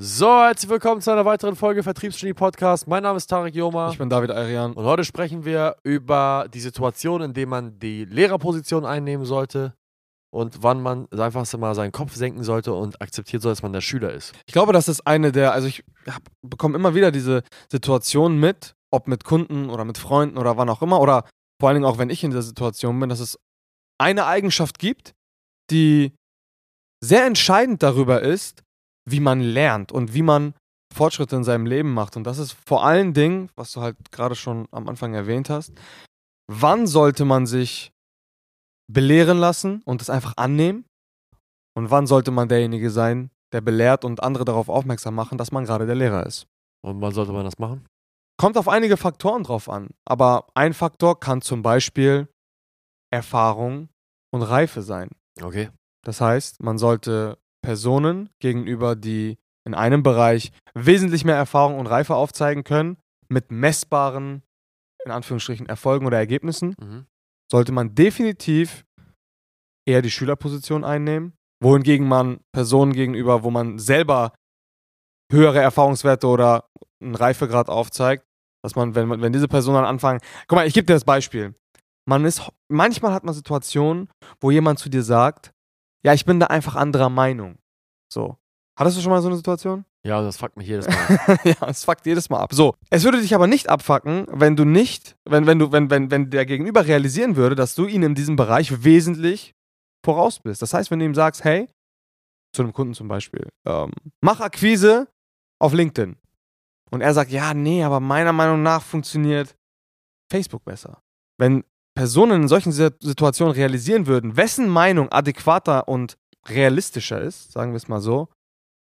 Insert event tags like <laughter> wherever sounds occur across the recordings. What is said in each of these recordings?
So, herzlich willkommen zu einer weiteren Folge Vertriebsgenie Podcast. Mein Name ist Tarek Joma. Ich bin David Arian. Und heute sprechen wir über die Situation, in der man die Lehrerposition einnehmen sollte und wann man einfach mal seinen Kopf senken sollte und akzeptiert soll, dass man der Schüler ist. Ich glaube, das ist eine der, also ich bekomme immer wieder diese Situation mit, ob mit Kunden oder mit Freunden oder wann auch immer, oder vor allen Dingen auch wenn ich in dieser Situation bin, dass es eine Eigenschaft gibt, die sehr entscheidend darüber ist, wie man lernt und wie man Fortschritte in seinem Leben macht. Und das ist vor allen Dingen, was du halt gerade schon am Anfang erwähnt hast, wann sollte man sich belehren lassen und es einfach annehmen? Und wann sollte man derjenige sein, der belehrt und andere darauf aufmerksam machen, dass man gerade der Lehrer ist? Und wann sollte man das machen? Kommt auf einige Faktoren drauf an. Aber ein Faktor kann zum Beispiel Erfahrung und Reife sein. Okay. Das heißt, man sollte Personen gegenüber, die in einem Bereich wesentlich mehr Erfahrung und Reife aufzeigen können, mit messbaren, in Anführungsstrichen, Erfolgen oder Ergebnissen, mhm. sollte man definitiv eher die Schülerposition einnehmen, wohingegen man Personen gegenüber, wo man selber höhere Erfahrungswerte oder einen Reifegrad aufzeigt, dass man, wenn, wenn diese Personen dann anfangen, guck mal, ich gebe dir das Beispiel. Man ist, manchmal hat man Situationen, wo jemand zu dir sagt, ja, ich bin da einfach anderer Meinung. So. Hattest du schon mal so eine Situation? Ja, das fuckt mich jedes Mal. <laughs> ja, es fuckt jedes Mal ab. So. Es würde dich aber nicht abfacken, wenn du nicht, wenn, wenn du, wenn, wenn, wenn der Gegenüber realisieren würde, dass du ihn in diesem Bereich wesentlich voraus bist. Das heißt, wenn du ihm sagst, hey, zu einem Kunden zum Beispiel, ähm, mach Akquise auf LinkedIn. Und er sagt, ja, nee, aber meiner Meinung nach funktioniert Facebook besser. Wenn Personen in solchen Situationen realisieren würden, wessen Meinung adäquater und realistischer ist, sagen wir es mal so,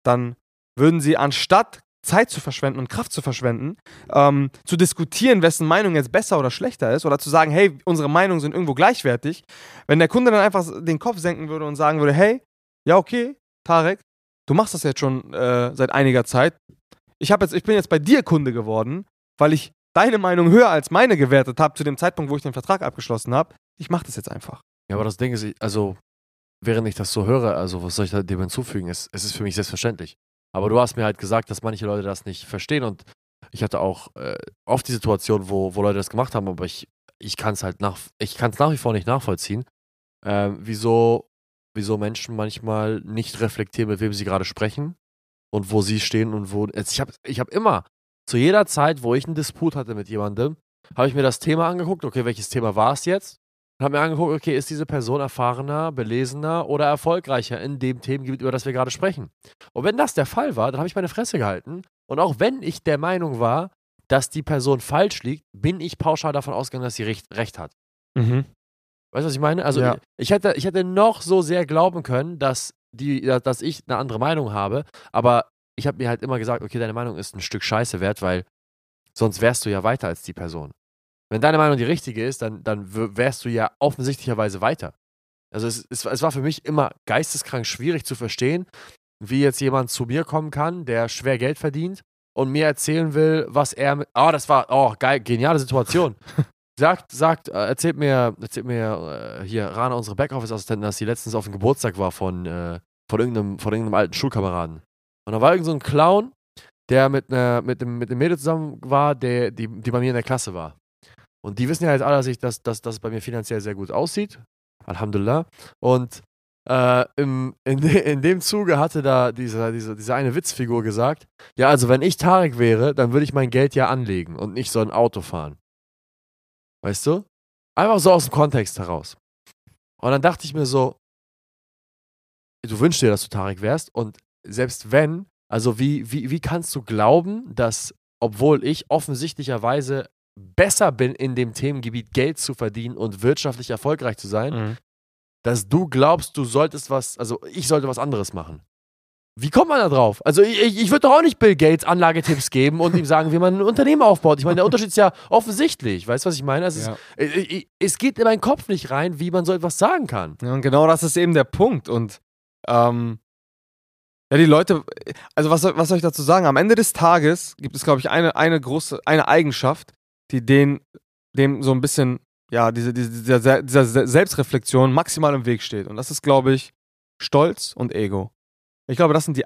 dann würden sie anstatt Zeit zu verschwenden und Kraft zu verschwenden, ähm, zu diskutieren, wessen Meinung jetzt besser oder schlechter ist, oder zu sagen, hey, unsere Meinungen sind irgendwo gleichwertig, wenn der Kunde dann einfach den Kopf senken würde und sagen würde, hey, ja, okay, Tarek, du machst das jetzt schon äh, seit einiger Zeit. Ich, jetzt, ich bin jetzt bei dir Kunde geworden, weil ich deine Meinung höher als meine gewertet habe zu dem Zeitpunkt, wo ich den Vertrag abgeschlossen habe. Ich mache das jetzt einfach. Ja, aber das Ding ist, also, während ich das so höre, also, was soll ich dem hinzufügen? Es, es ist für mich selbstverständlich. Aber du hast mir halt gesagt, dass manche Leute das nicht verstehen und ich hatte auch äh, oft die Situation, wo, wo Leute das gemacht haben, aber ich, ich kann es halt nach, ich kann es nach wie vor nicht nachvollziehen, äh, wieso, wieso Menschen manchmal nicht reflektieren, mit wem sie gerade sprechen und wo sie stehen und wo. Ich habe ich hab immer zu jeder Zeit, wo ich einen Disput hatte mit jemandem, habe ich mir das Thema angeguckt, okay, welches Thema war es jetzt? Und habe mir angeguckt, okay, ist diese Person erfahrener, belesener oder erfolgreicher in dem Themengebiet, über das wir gerade sprechen? Und wenn das der Fall war, dann habe ich meine Fresse gehalten. Und auch wenn ich der Meinung war, dass die Person falsch liegt, bin ich pauschal davon ausgegangen, dass sie recht, recht hat. Mhm. Weißt du, was ich meine? Also ja. ich, hätte, ich hätte noch so sehr glauben können, dass, die, dass ich eine andere Meinung habe, aber ich habe mir halt immer gesagt, okay, deine Meinung ist ein Stück Scheiße wert, weil sonst wärst du ja weiter als die Person. Wenn deine Meinung die richtige ist, dann, dann wärst du ja offensichtlicherweise weiter. Also es, es, es war für mich immer geisteskrank schwierig zu verstehen, wie jetzt jemand zu mir kommen kann, der schwer Geld verdient und mir erzählen will, was er mit. Oh, das war, oh, geil, geniale Situation. <laughs> sagt, sagt, äh, erzählt mir, erzählt mir äh, hier, Rana, unsere Backoffice-Assistentin, dass sie letztens auf dem Geburtstag war von, äh, von, irgendeinem, von irgendeinem alten Schulkameraden. Und da war irgend so ein Clown, der mit, einer, mit, dem, mit dem Mädel zusammen war, der, die, die bei mir in der Klasse war. Und die wissen ja jetzt alle, dass, ich, dass, dass, dass es bei mir finanziell sehr gut aussieht. Alhamdulillah. Und äh, im, in, <laughs> in dem Zuge hatte da diese, diese, diese eine Witzfigur gesagt: Ja, also wenn ich Tarek wäre, dann würde ich mein Geld ja anlegen und nicht so ein Auto fahren. Weißt du? Einfach so aus dem Kontext heraus. Und dann dachte ich mir so: Du wünschst dir, dass du Tarek wärst. Und selbst wenn, also wie, wie, wie kannst du glauben, dass, obwohl ich offensichtlicherweise besser bin, in dem Themengebiet Geld zu verdienen und wirtschaftlich erfolgreich zu sein, mhm. dass du glaubst, du solltest was, also ich sollte was anderes machen. Wie kommt man da drauf? Also ich, ich würde doch auch nicht Bill Gates Anlagetipps geben und ihm sagen, wie man ein Unternehmen aufbaut. Ich meine, der Unterschied ist ja offensichtlich. Weißt du, was ich meine? Also ja. es, es, geht in meinen Kopf nicht rein, wie man so etwas sagen kann. Ja, und genau das ist eben der Punkt. Und ähm, ja, die Leute, also was, was soll ich dazu sagen? Am Ende des Tages gibt es, glaube ich, eine, eine große, eine Eigenschaft, die den, dem so ein bisschen, ja, diese, diese, dieser, dieser Selbstreflexion maximal im Weg steht. Und das ist, glaube ich, Stolz und Ego. Ich glaube, das sind die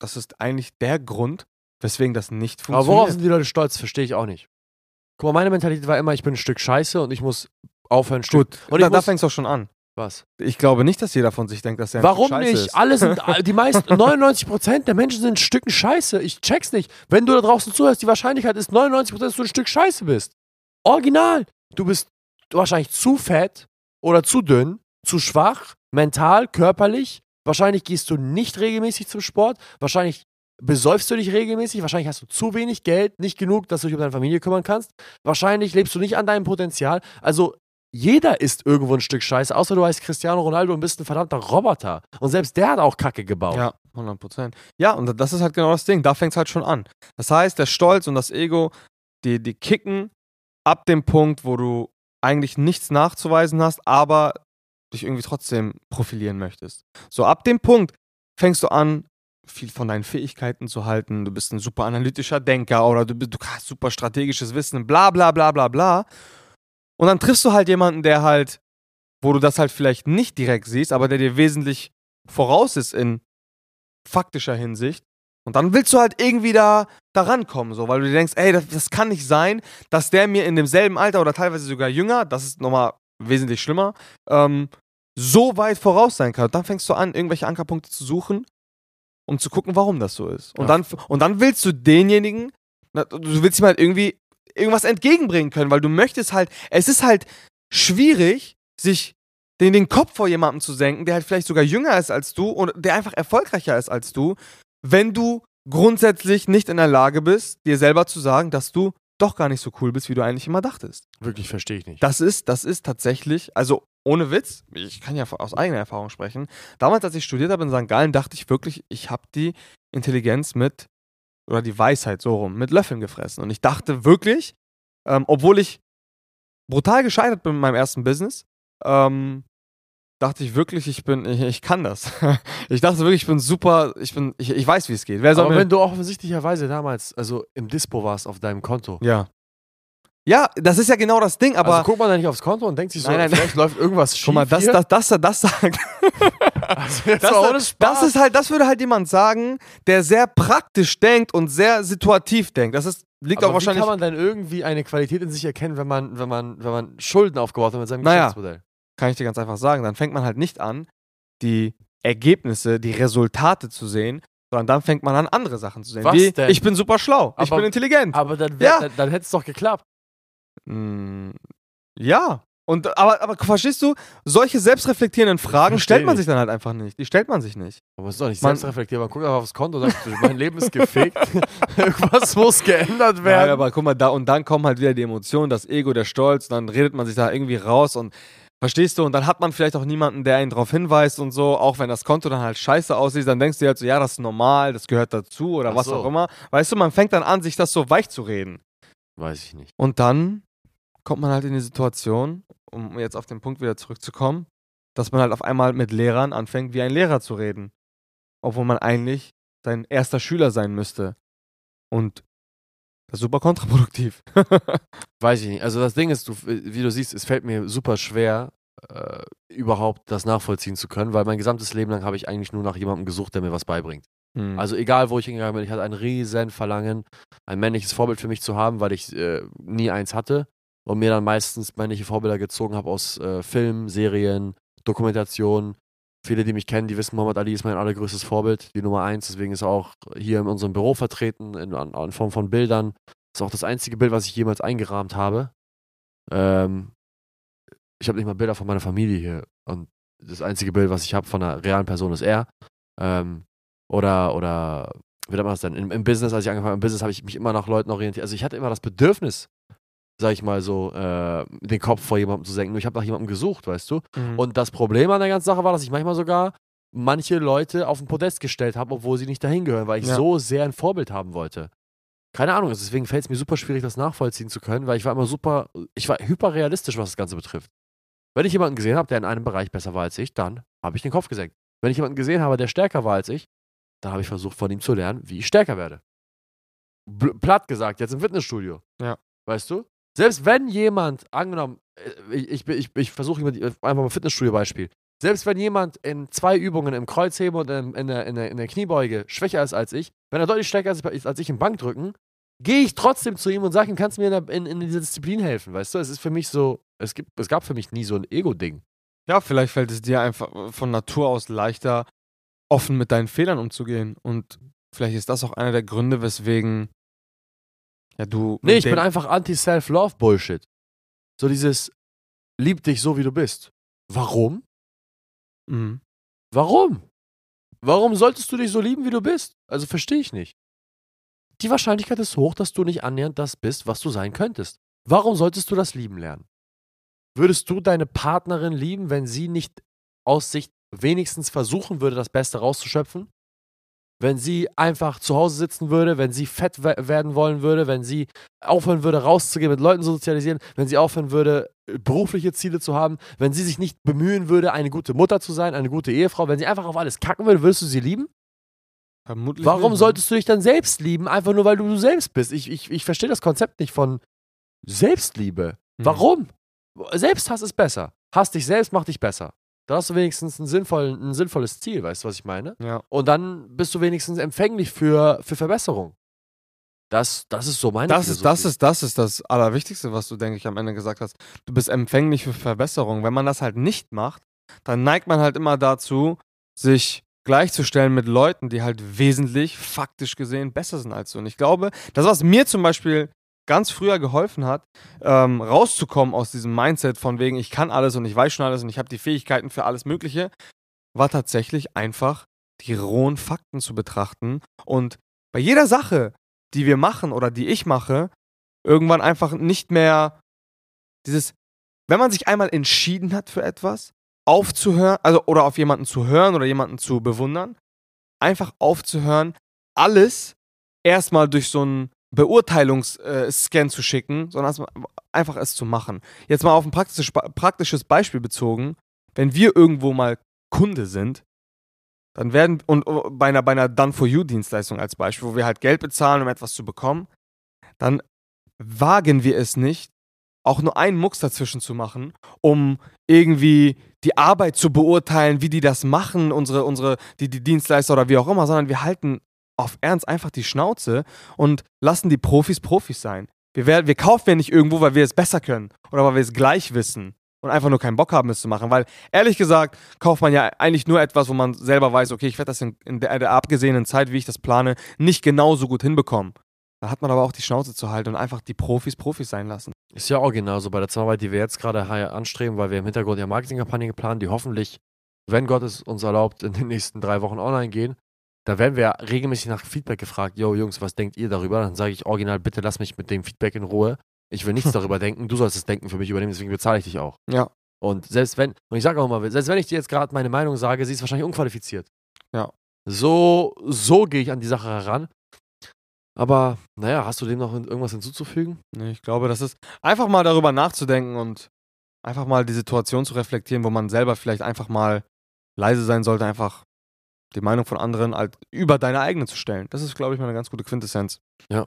das ist eigentlich der Grund, weswegen das nicht Aber worauf funktioniert. sind die Leute stolz? Verstehe ich auch nicht. Guck mal, meine Mentalität war immer, ich bin ein Stück Scheiße und ich muss aufhören, ein Stück. Gut, Und da, da fängst du auch schon an. Was? Ich glaube nicht, dass jeder von sich denkt, dass er ein Warum Stück Scheiße nicht? Ist. Alle sind, <laughs> die meisten, 99% der Menschen sind ein Stück Scheiße. Ich check's nicht. Wenn du da draußen zuhörst, die Wahrscheinlichkeit ist 99%, dass du ein Stück Scheiße bist. Original. Du bist wahrscheinlich zu fett oder zu dünn, zu schwach, mental, körperlich. Wahrscheinlich gehst du nicht regelmäßig zum Sport. Wahrscheinlich besäufst du dich regelmäßig. Wahrscheinlich hast du zu wenig Geld, nicht genug, dass du dich um deine Familie kümmern kannst. Wahrscheinlich lebst du nicht an deinem Potenzial. Also jeder ist irgendwo ein Stück Scheiße, außer du heißt Cristiano Ronaldo und bist ein verdammter Roboter. Und selbst der hat auch Kacke gebaut. Ja, 100 Prozent. Ja, und das ist halt genau das Ding. Da fängt es halt schon an. Das heißt, der Stolz und das Ego, die, die kicken ab dem Punkt, wo du eigentlich nichts nachzuweisen hast, aber dich irgendwie trotzdem profilieren möchtest. So, ab dem Punkt fängst du an, viel von deinen Fähigkeiten zu halten. Du bist ein super analytischer Denker oder du, du hast super strategisches Wissen, bla bla bla bla bla. Und dann triffst du halt jemanden, der halt, wo du das halt vielleicht nicht direkt siehst, aber der dir wesentlich voraus ist in faktischer Hinsicht. Und dann willst du halt irgendwie da, da rankommen, so, weil du dir denkst, ey, das, das kann nicht sein, dass der mir in demselben Alter oder teilweise sogar jünger, das ist nochmal wesentlich schlimmer, ähm, so weit voraus sein kann. Und dann fängst du an, irgendwelche Ankerpunkte zu suchen, um zu gucken, warum das so ist. Und, Ja. dann, und dann willst du denjenigen, du willst ihm halt irgendwie irgendwas entgegenbringen können, weil du möchtest halt, es ist halt schwierig, sich den, den Kopf vor jemandem zu senken, der halt vielleicht sogar jünger ist als du und der einfach erfolgreicher ist als du, wenn du grundsätzlich nicht in der Lage bist, dir selber zu sagen, dass du doch gar nicht so cool bist, wie du eigentlich immer dachtest. Wirklich verstehe ich nicht. Das ist, das ist tatsächlich, also ohne Witz, ich kann ja aus eigener Erfahrung sprechen. Damals, als ich studiert habe in St. Gallen, dachte ich wirklich, ich habe die Intelligenz mit, oder die Weisheit so rum, mit Löffeln gefressen. Und ich dachte wirklich, ähm, obwohl ich brutal gescheitert bin mit meinem ersten Business, ähm, dachte ich wirklich, ich bin, ich, ich kann das. <laughs> ich dachte wirklich, ich bin super, ich bin, ich, ich weiß, wie es geht. Wer Aber wenn du offensichtlicherweise damals, also im Dispo warst auf deinem Konto, ja. Ja, das ist ja genau das Ding, aber also guckt man da nicht aufs Konto und denkt sich so, Nein, nein, vielleicht läuft irgendwas schief guck mal, das, hier? das, das, das sagt, <laughs> also Das, mal ohne das, ist halt, das würde halt jemand sagen, der sehr praktisch denkt und sehr situativ denkt. Das ist, liegt Aber auch wahrscheinlich. Wie kann man denn irgendwie eine Qualität in sich erkennen, wenn man, wenn man, wenn man Schulden aufgebaut hat mit seinem Naja. Geschäftsmodell? kann ich dir ganz einfach sagen. Dann fängt man halt nicht an, die Ergebnisse, die Resultate zu sehen, sondern dann fängt man an, andere Sachen zu sehen. Was Wie, denn? ich bin super schlau, ich Aber- bin intelligent. Aber dann, Ja. dann, dann hätte es doch geklappt. Mm, ja. Und, aber, aber verstehst du, solche selbstreflektierenden Fragen Versteh stellt man ich. sich dann halt einfach nicht. Die stellt man sich nicht. Aber es ist doch nicht Man- selbst reflektierbar. Guck einfach aufs Konto und sagt, <laughs> mein Leben ist gefickt. <laughs> Irgendwas muss geändert Ja, werden. aber guck mal, da und dann kommen halt wieder die Emotionen, das Ego, der Stolz, dann redet man sich da irgendwie raus und verstehst du, und dann hat man vielleicht auch niemanden, der einen darauf hinweist und so, auch wenn das Konto dann halt scheiße aussieht, dann denkst du dir halt so, ja, das ist normal, das gehört dazu oder Ach was so. auch immer. Weißt du, man fängt dann an, sich das so weich zu reden. Weiß ich nicht. Und dann kommt man halt in die Situation, um jetzt auf den Punkt wieder zurückzukommen, dass man halt auf einmal mit Lehrern anfängt, wie ein Lehrer zu reden. Obwohl man eigentlich sein erster Schüler sein müsste. Und das ist super kontraproduktiv. <laughs> Weiß ich nicht. Also das Ding ist, du, wie du siehst, es fällt mir super schwer, äh, überhaupt das nachvollziehen zu können, weil mein gesamtes Leben lang habe ich eigentlich nur nach jemandem gesucht, der mir was beibringt. Hm. Also egal, wo ich hingegangen bin, ich hatte ein riesen Verlangen, ein männliches Vorbild für mich zu haben, weil ich äh, nie eins hatte und mir dann meistens männliche Vorbilder gezogen habe aus äh, Filmen, Serien, Dokumentationen. Viele, die mich kennen, die wissen, Muhammad Ali ist mein allergrößtes Vorbild, die Nummer eins. Deswegen ist er auch hier in unserem Büro vertreten, in, in Form von Bildern. Ist auch das einzige Bild, was ich jemals eingerahmt habe. Ähm, ich habe nicht mal Bilder von meiner Familie hier. Und das einzige Bild, was ich habe von einer realen Person, ist er. Ähm, oder, oder, wie nennt man das denn? Im, Im Business, als ich angefangen habe, im Business habe ich mich immer nach Leuten orientiert. Also ich hatte immer das Bedürfnis, sag ich mal so, äh, den Kopf vor jemandem zu senken. Nur ich habe nach jemandem gesucht, weißt du? Mhm. Und das Problem an der ganzen Sache war, dass ich manchmal sogar manche Leute auf den Podest gestellt habe, obwohl sie nicht dahin gehören, weil ich Ja. so sehr ein Vorbild haben wollte. Keine Ahnung, also deswegen fällt es mir super schwierig, das nachvollziehen zu können, weil ich war immer super, ich war hyperrealistisch, was das Ganze betrifft. Wenn ich jemanden gesehen habe, der in einem Bereich besser war als ich, dann habe ich den Kopf gesenkt. Wenn ich jemanden gesehen habe, der stärker war als ich, dann habe ich versucht, von ihm zu lernen, wie ich stärker werde. Bl platt gesagt, jetzt im Fitnessstudio. Ja. Weißt du? Selbst wenn jemand, angenommen, äh, ich, ich, ich, ich versuche einfach mal ein Fitnessstudio-Beispiel. Selbst wenn jemand in zwei Übungen im Kreuzheben und in, in, der, in, der, in der Kniebeuge schwächer ist als ich, wenn er deutlich stärker ist als ich im Bankdrücken, gehe ich trotzdem zu ihm und sage ihm, kannst du mir in, in, in dieser Disziplin helfen, weißt du? Es ist für mich so, es, gibt, es gab für mich nie so ein Ego-Ding. Ja, vielleicht fällt es dir einfach von Natur aus leichter, offen mit deinen Fehlern umzugehen. Und vielleicht ist das auch einer der Gründe, weswegen ja, du. Nee, ich bin einfach anti-Self-Love-Bullshit. So dieses, lieb dich so, wie du bist. Warum? Mhm. Warum? Warum solltest du dich so lieben, wie du bist? Also verstehe ich nicht. Die Wahrscheinlichkeit ist hoch, dass du nicht annähernd das bist, was du sein könntest. Warum solltest du das lieben lernen? Würdest du deine Partnerin lieben, wenn sie nicht aus sich wenigstens versuchen würde, das Beste rauszuschöpfen? Wenn sie einfach zu Hause sitzen würde, wenn sie fett werden wollen würde, wenn sie aufhören würde, rauszugehen, mit Leuten zu sozialisieren, wenn sie aufhören würde, berufliche Ziele zu haben, wenn sie sich nicht bemühen würde, eine gute Mutter zu sein, eine gute Ehefrau, wenn sie einfach auf alles kacken würde, würdest du sie lieben? Vermutlich Warum nicht, solltest du dich dann selbst lieben, einfach nur weil du du selbst bist? Ich, ich, ich verstehe das Konzept nicht von Selbstliebe. Mhm. Warum? Selbsthass ist besser. Hass dich selbst macht dich besser. Da hast du wenigstens ein, sinnvoll, ein sinnvolles Ziel, weißt du, was ich meine? Ja. Und dann bist du wenigstens empfänglich für, für Verbesserung. Das, das ist so meine das ist, das ist Das ist das Allerwichtigste, was du, denke ich, am Ende gesagt hast. Du bist empfänglich für Verbesserung. Wenn man das halt nicht macht, dann neigt man halt immer dazu, sich gleichzustellen mit Leuten, die halt wesentlich, faktisch gesehen, besser sind als du. Und ich glaube, das, was mir zum Beispiel ganz früher geholfen hat, ähm, rauszukommen aus diesem Mindset von wegen, ich kann alles und ich weiß schon alles und ich habe die Fähigkeiten für alles Mögliche, war tatsächlich einfach die rohen Fakten zu betrachten und bei jeder Sache, die wir machen oder die ich mache, irgendwann einfach nicht mehr dieses, wenn man sich einmal entschieden hat für etwas, aufzuhören, also oder auf jemanden zu hören oder jemanden zu bewundern, einfach aufzuhören, alles erstmal durch so ein Beurteilungsscan äh, zu schicken, sondern einfach es zu machen. Jetzt mal auf ein praktisches, Beispiel bezogen, wenn wir irgendwo mal Kunde sind, dann werden, und oh, bei einer, bei einer Done-for-You-Dienstleistung als Beispiel, wo wir halt Geld bezahlen, um etwas zu bekommen, dann wagen wir es nicht, auch nur einen Mucks dazwischen zu machen, um irgendwie die Arbeit zu beurteilen, wie die das machen, unsere, unsere, die, die Dienstleister oder wie auch immer, sondern wir halten auf Ernst einfach die Schnauze und lassen die Profis Profis sein. Wir, werden, wir kaufen ja nicht irgendwo, weil wir es besser können oder weil wir es gleich wissen und einfach nur keinen Bock haben, es zu machen. Weil ehrlich gesagt, kauft man ja eigentlich nur etwas, wo man selber weiß, okay, ich werde das in, in, der, der abgesehenen Zeit, wie ich das plane, nicht genauso gut hinbekommen. Da hat man aber auch die Schnauze zu halten und einfach die Profis Profis sein lassen. Ist ja auch genauso bei der Zusammenarbeit, die wir jetzt gerade anstreben, weil wir im Hintergrund ja Marketingkampagnen planen, die hoffentlich, wenn Gott es uns erlaubt, in den nächsten drei Wochen online gehen. Da werden wir regelmäßig nach Feedback gefragt. Yo, Jungs, was denkt ihr darüber? Dann sage ich original, bitte lass mich mit dem Feedback in Ruhe. Ich will nichts <laughs> darüber denken. Du sollst das Denken für mich übernehmen, deswegen bezahle ich dich auch. Ja. Und selbst wenn, und ich sage auch mal, selbst wenn ich dir jetzt gerade meine Meinung sage, sie ist wahrscheinlich unqualifiziert. Ja. So, so gehe ich an die Sache heran. Aber, naja, hast du dem noch irgendwas hinzuzufügen? Nee, ich glaube, das ist einfach mal darüber nachzudenken und einfach mal die Situation zu reflektieren, wo man selber vielleicht einfach mal leise sein sollte, einfach die Meinung von anderen halt über deine eigene zu stellen. Das ist, glaube ich, mal eine ganz gute Quintessenz. Ja.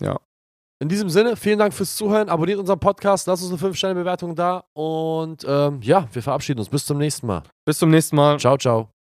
Ja. In diesem Sinne, vielen Dank fürs Zuhören. Abonniert unseren Podcast, lasst uns eine 5-Sterne-Bewertung da. Und ähm, ja, wir verabschieden uns. Bis zum nächsten Mal. Bis zum nächsten Mal. Ciao, ciao.